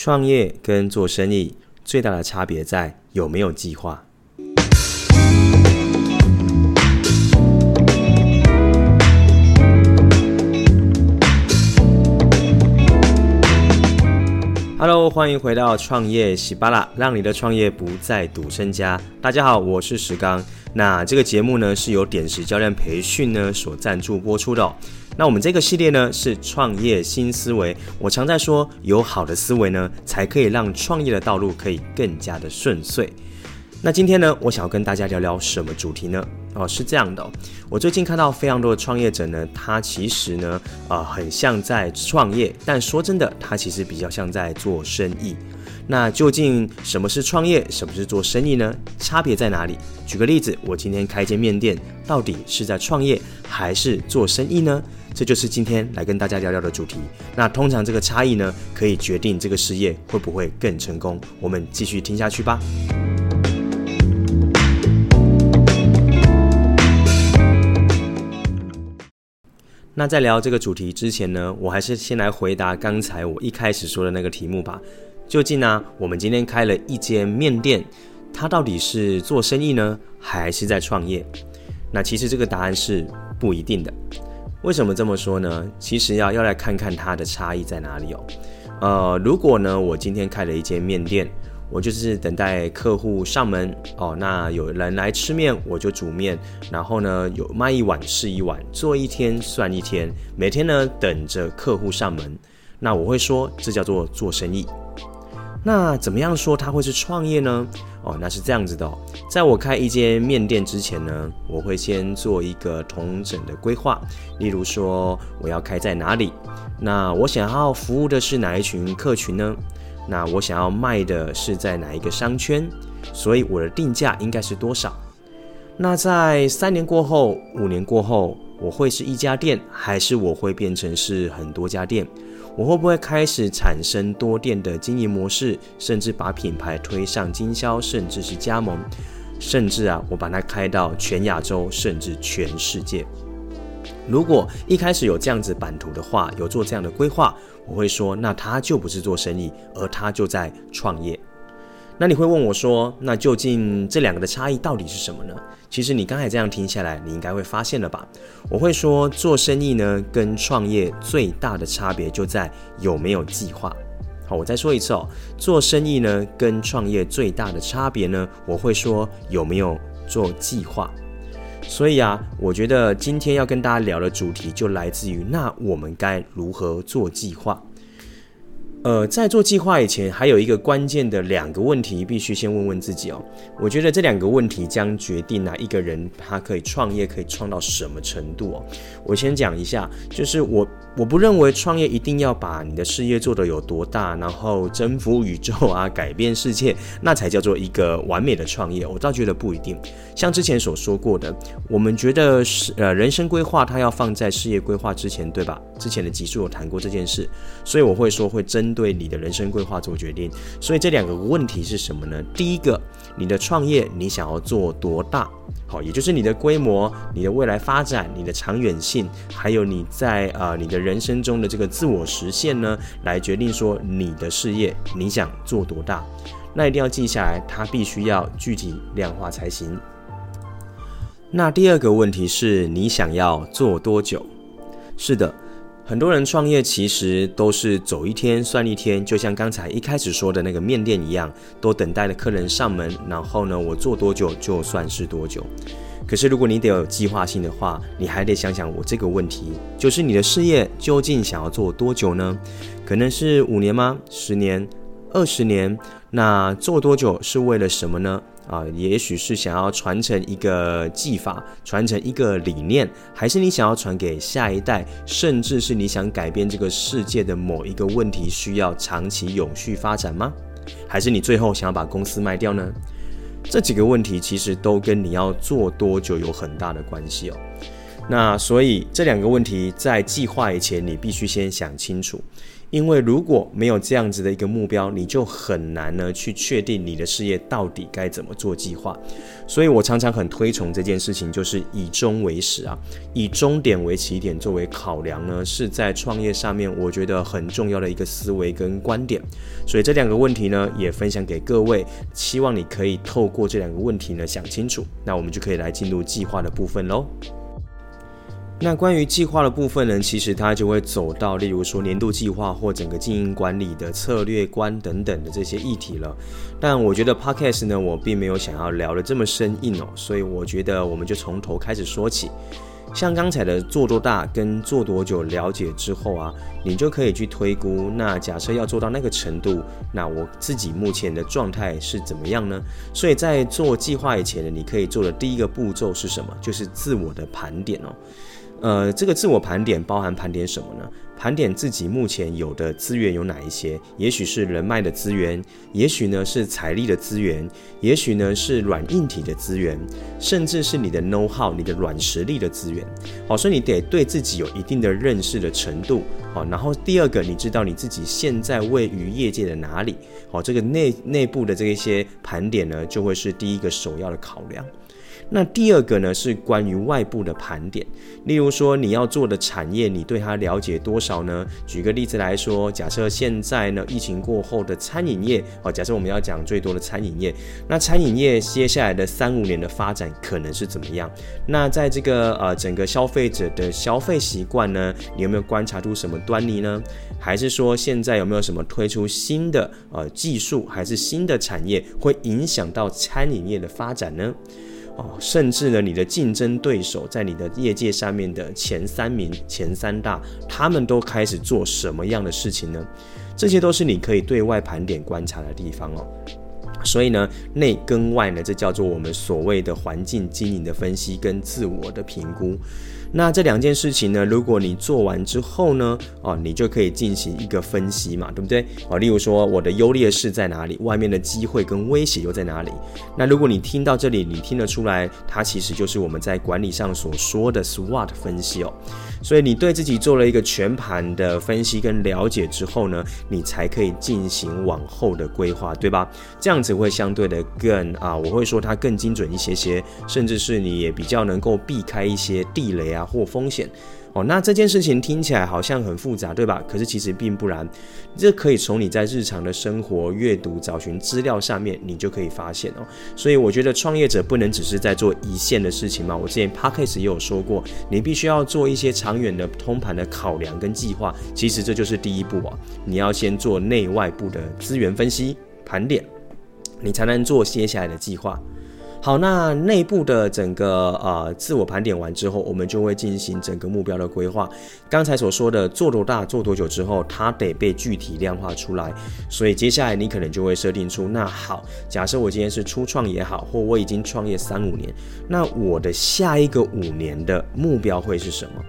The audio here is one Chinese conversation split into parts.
创业跟做生意最大的差别在有没有计划。Hello，欢迎回到创业喜巴拉，让你的创业不再赌身家。大家好，我是石刚。那这个节目呢是由点石教练培训呢所赞助播出的。那我们这个系列呢是创业新思维。我常在说，有好的思维呢，才可以让创业的道路可以更加的顺遂。那今天呢，我想要跟大家聊聊什么主题呢？哦，是这样的，我最近看到非常多的创业者呢，他其实呢，啊、呃，很像在创业，但说真的，他其实比较像在做生意。那究竟什么是创业，什么是做生意呢？差别在哪里？举个例子，我今天开间面店，到底是在创业还是做生意呢？这就是今天来跟大家聊聊的主题。那通常这个差异呢，可以决定这个事业会不会更成功。我们继续听下去吧。那在聊这个主题之前呢，我还是先来回答刚才我一开始说的那个题目吧。究竟呢，我们今天开了一间面店，它到底是做生意呢，还是在创业？那其实这个答案是不一定的。为什么这么说呢？其实要要来看看它的差异在哪里哦。呃，如果呢，我今天开了一间面店。我就是等待客户上门哦，那有人来吃面，我就煮面，然后呢，有卖一碗是一碗，做一天算一天，每天呢等着客户上门，那我会说这叫做做生意。那怎么样说它会是创业呢？哦，那是这样子的哦，在我开一间面店之前呢，我会先做一个统整的规划，例如说我要开在哪里，那我想要服务的是哪一群客群呢？那我想要卖的是在哪一个商圈，所以我的定价应该是多少？那在三年过后、五年过后，我会是一家店，还是我会变成是很多家店？我会不会开始产生多店的经营模式，甚至把品牌推上经销，甚至是加盟，甚至啊，我把它开到全亚洲，甚至全世界？如果一开始有这样子版图的话，有做这样的规划，我会说，那他就不是做生意，而他就在创业。那你会问我说，那究竟这两个的差异到底是什么呢？其实你刚才这样听下来，你应该会发现了吧？我会说，做生意呢跟创业最大的差别就在有没有计划。好，我再说一次哦，做生意呢跟创业最大的差别呢，我会说有没有做计划。所以啊，我觉得今天要跟大家聊的主题就来自于，那我们该如何做计划？呃，在做计划以前，还有一个关键的两个问题，必须先问问自己哦。我觉得这两个问题将决定哪一个人他可以创业，可以创到什么程度哦。我先讲一下，就是我我不认为创业一定要把你的事业做得有多大，然后征服宇宙啊，改变世界，那才叫做一个完美的创业。我倒觉得不一定。像之前所说过的，我们觉得是呃人生规划，它要放在事业规划之前，对吧？之前的集数有谈过这件事，所以我会说会真。针对你的人生规划做决定，所以这两个问题是什么呢？第一个，你的创业你想要做多大？好，也就是你的规模、你的未来发展、你的长远性，还有你在呃你的人生中的这个自我实现呢，来决定说你的事业你想做多大。那一定要记下来，它必须要具体量化才行。那第二个问题是你想要做多久？是的。很多人创业其实都是走一天算一天，就像刚才一开始说的那个面店一样，都等待了客人上门，然后呢，我做多久就算是多久。可是如果你得有计划性的话，你还得想想我这个问题，就是你的事业究竟想要做多久呢？可能是五年吗？十年？二十年？那做多久是为了什么呢？啊，也许是想要传承一个技法，传承一个理念，还是你想要传给下一代，甚至是你想改变这个世界的某一个问题，需要长期永续发展吗？还是你最后想要把公司卖掉呢？这几个问题其实都跟你要做多久有很大的关系哦。那所以这两个问题在计划以前，你必须先想清楚。因为如果没有这样子的一个目标，你就很难呢去确定你的事业到底该怎么做计划。所以我常常很推崇这件事情，就是以终为始啊，以终点为起点作为考量呢，是在创业上面我觉得很重要的一个思维跟观点。所以这两个问题呢，也分享给各位，希望你可以透过这两个问题呢想清楚，那我们就可以来进入计划的部分喽。那关于计划的部分呢，其实它就会走到，例如说年度计划或整个经营管理的策略观等等的这些议题了。但我觉得 Podcast 呢，我并没有想要聊得这么生硬哦，所以我觉得我们就从头开始说起。像刚才的做多大跟做多久了解之后啊，你就可以去推估。那假设要做到那个程度，那我自己目前的状态是怎么样呢？所以在做计划以前呢，你可以做的第一个步骤是什么？就是自我的盘点哦。呃，这个自我盘点包含盘点什么呢？盘点自己目前有的资源有哪一些？也许是人脉的资源，也许呢是财力的资源，也许呢是软硬体的资源，甚至是你的 know how、你的软实力的资源。好，所以你得对自己有一定的认识的程度。好，然后第二个，你知道你自己现在位于业界的哪里？好，这个内内部的这一些盘点呢，就会是第一个首要的考量。那第二个呢，是关于外部的盘点，例如说你要做的产业，你对它了解多少呢？举个例子来说，假设现在呢，疫情过后的餐饮业，哦，假设我们要讲最多的餐饮业，那餐饮业接下来的三五年的发展可能是怎么样？那在这个呃整个消费者的消费习惯呢，你有没有观察出什么端倪呢？还是说现在有没有什么推出新的呃技术，还是新的产业会影响到餐饮业的发展呢？哦，甚至呢，你的竞争对手在你的业界上面的前三名、前三大，他们都开始做什么样的事情呢？这些都是你可以对外盘点观察的地方哦。所以呢，内跟外呢，这叫做我们所谓的环境经营的分析跟自我的评估。那这两件事情呢，如果你做完之后呢，哦，你就可以进行一个分析嘛，对不对？哦，例如说我的优劣势在哪里，外面的机会跟威胁又在哪里？那如果你听到这里，你听得出来，它其实就是我们在管理上所说的 SWOT 分析哦。所以你对自己做了一个全盘的分析跟了解之后呢，你才可以进行往后的规划，对吧？这样子会相对的更啊，我会说它更精准一些些，甚至是你也比较能够避开一些地雷啊或风险。哦，那这件事情听起来好像很复杂，对吧？可是其实并不然，这可以从你在日常的生活、阅读、找寻资料上面，你就可以发现哦。所以我觉得创业者不能只是在做一线的事情嘛。我之前 Podcast 也有说过，你必须要做一些长远的通盘的考量跟计划。其实这就是第一步啊，你要先做内外部的资源分析盘点，你才能做接下来的计划。好，那内部的整个呃自我盘点完之后，我们就会进行整个目标的规划。刚才所说的做多大、做多久之后，它得被具体量化出来。所以接下来你可能就会设定出，那好，假设我今天是初创也好，或我已经创业三五年，那我的下一个五年的目标会是什么？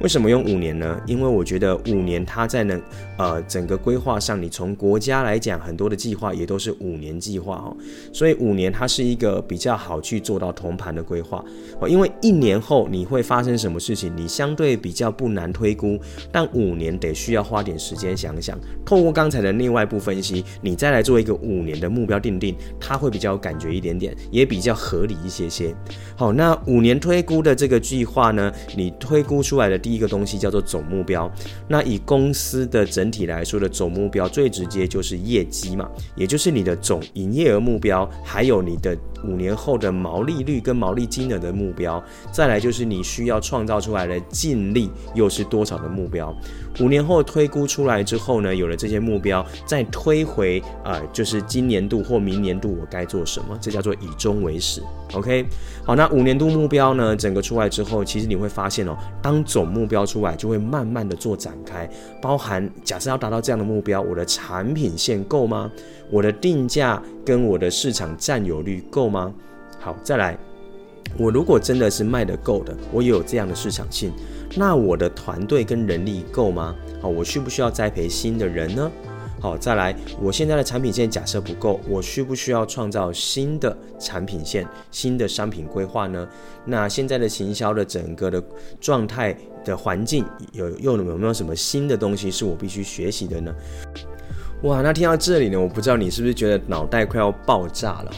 为什么用五年呢？因为我觉得五年它在能呃整个规划上，你从国家来讲，很多的计划也都是五年计划哦，所以五年它是一个比较好去做到同盘的规划哦。因为一年后你会发生什么事情，你相对比较不难推估，但五年得需要花点时间想想。透过刚才的内外部分析，你再来做一个五年的目标定定，它会比较有感觉一点点，也比较合理一些些。好，那五年推估的这个计划呢，你推估出来的。第一个东西叫做总目标，那以公司的整体来说的总目标，最直接就是业绩嘛，也就是你的总营业额目标，还有你的五年后的毛利率跟毛利金额的目标，再来就是你需要创造出来的净利又是多少的目标。五年后推估出来之后呢，有了这些目标，再推回啊、就是今年度或明年度我该做什么，这叫做以终为始。OK，好，那五年度目标呢，整个出来之后，其实你会发现哦，当总目标出来，就会慢慢的做展开，包含假设要达到这样的目标，我的产品线够吗？我的定价跟我的市场占有率够吗？好，再来，我如果真的是卖得够的，我也有这样的市场性。那我的团队跟人力够吗？好，我需不需要栽培新的人呢？好，再来，我现在的产品线假设不够，我需不需要创造新的产品线、新的商品规划呢？那现在的行销的整个的状态的环境有又有没有什么新的东西是我必须学习的呢？哇，那听到这里呢，我不知道你是不是觉得脑袋快要爆炸了？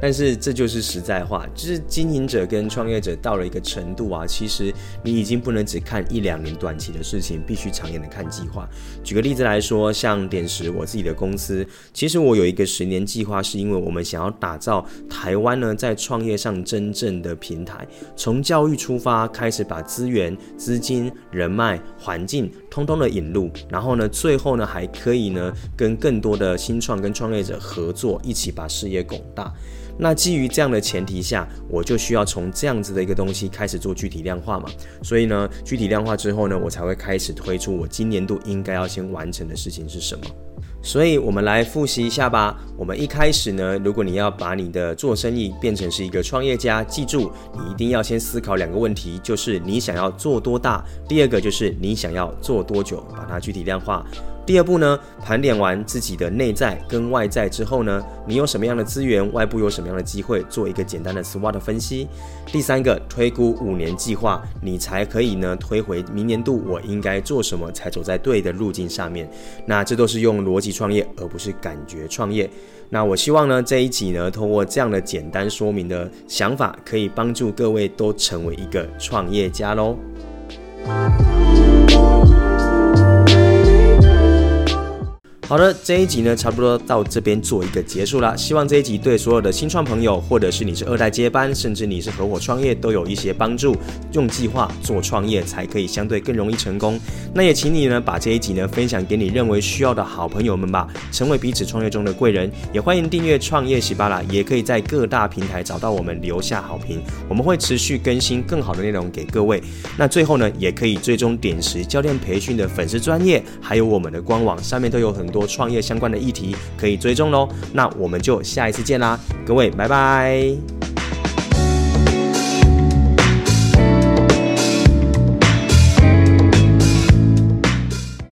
但是这就是实在话，就是经营者跟创业者到了一个程度啊，其实你已经不能只看一两年短期的事情，必须长远的看计划。举个例子来说，像点石我自己的公司，其实我有一个十年计划，是因为我们想要打造台湾呢在创业上真正的平台，从教育出发，开始把资源、资金、人脉、环境通通的引入，然后呢，最后呢还可以呢跟更多的新创跟创业者合作，一起把事业拱大。那基于这样的前提下，我就需要从这样子的一个东西开始做具体量化嘛。所以呢，具体量化之后呢，我才会开始推出我今年度应该要先完成的事情是什么。所以，我们来复习一下吧。我们一开始呢，如果你要把你的做生意变成是一个创业家，记住，你一定要先思考两个问题，就是你想要做多大，第二个就是你想要做多久，把它具体量化。第二步呢，盘点完自己的内在跟外在之后呢，你有什么样的资源，外部有什么样的机会，做一个简单的 SWOT 分析。第三个，推估五年计划，你才可以呢推回明年度我应该做什么，才走在对的路径上面。那这都是用逻辑创业，而不是感觉创业。那我希望呢这一集呢，通过这样的简单说明的想法，可以帮助各位都成为一个创业家喽。好的，这一集呢，差不多到这边做一个结束了。希望这一集对所有的新创朋友，或者是你是二代接班，甚至你是合伙创业，都有一些帮助。用计划做创业，才可以相对更容易成功。那也请你呢，把这一集呢分享给你认为需要的好朋友们吧，成为彼此创业中的贵人。也欢迎订阅创业喜巴拉，也可以在各大平台找到我们，留下好评。我们会持续更新更好的内容给各位。那最后呢，也可以追踪点石教练培训的粉丝专业，还有我们的官网，上面都有很多创业相关的议题可以追踪喽，那我们就下一次见啦，各位，拜拜。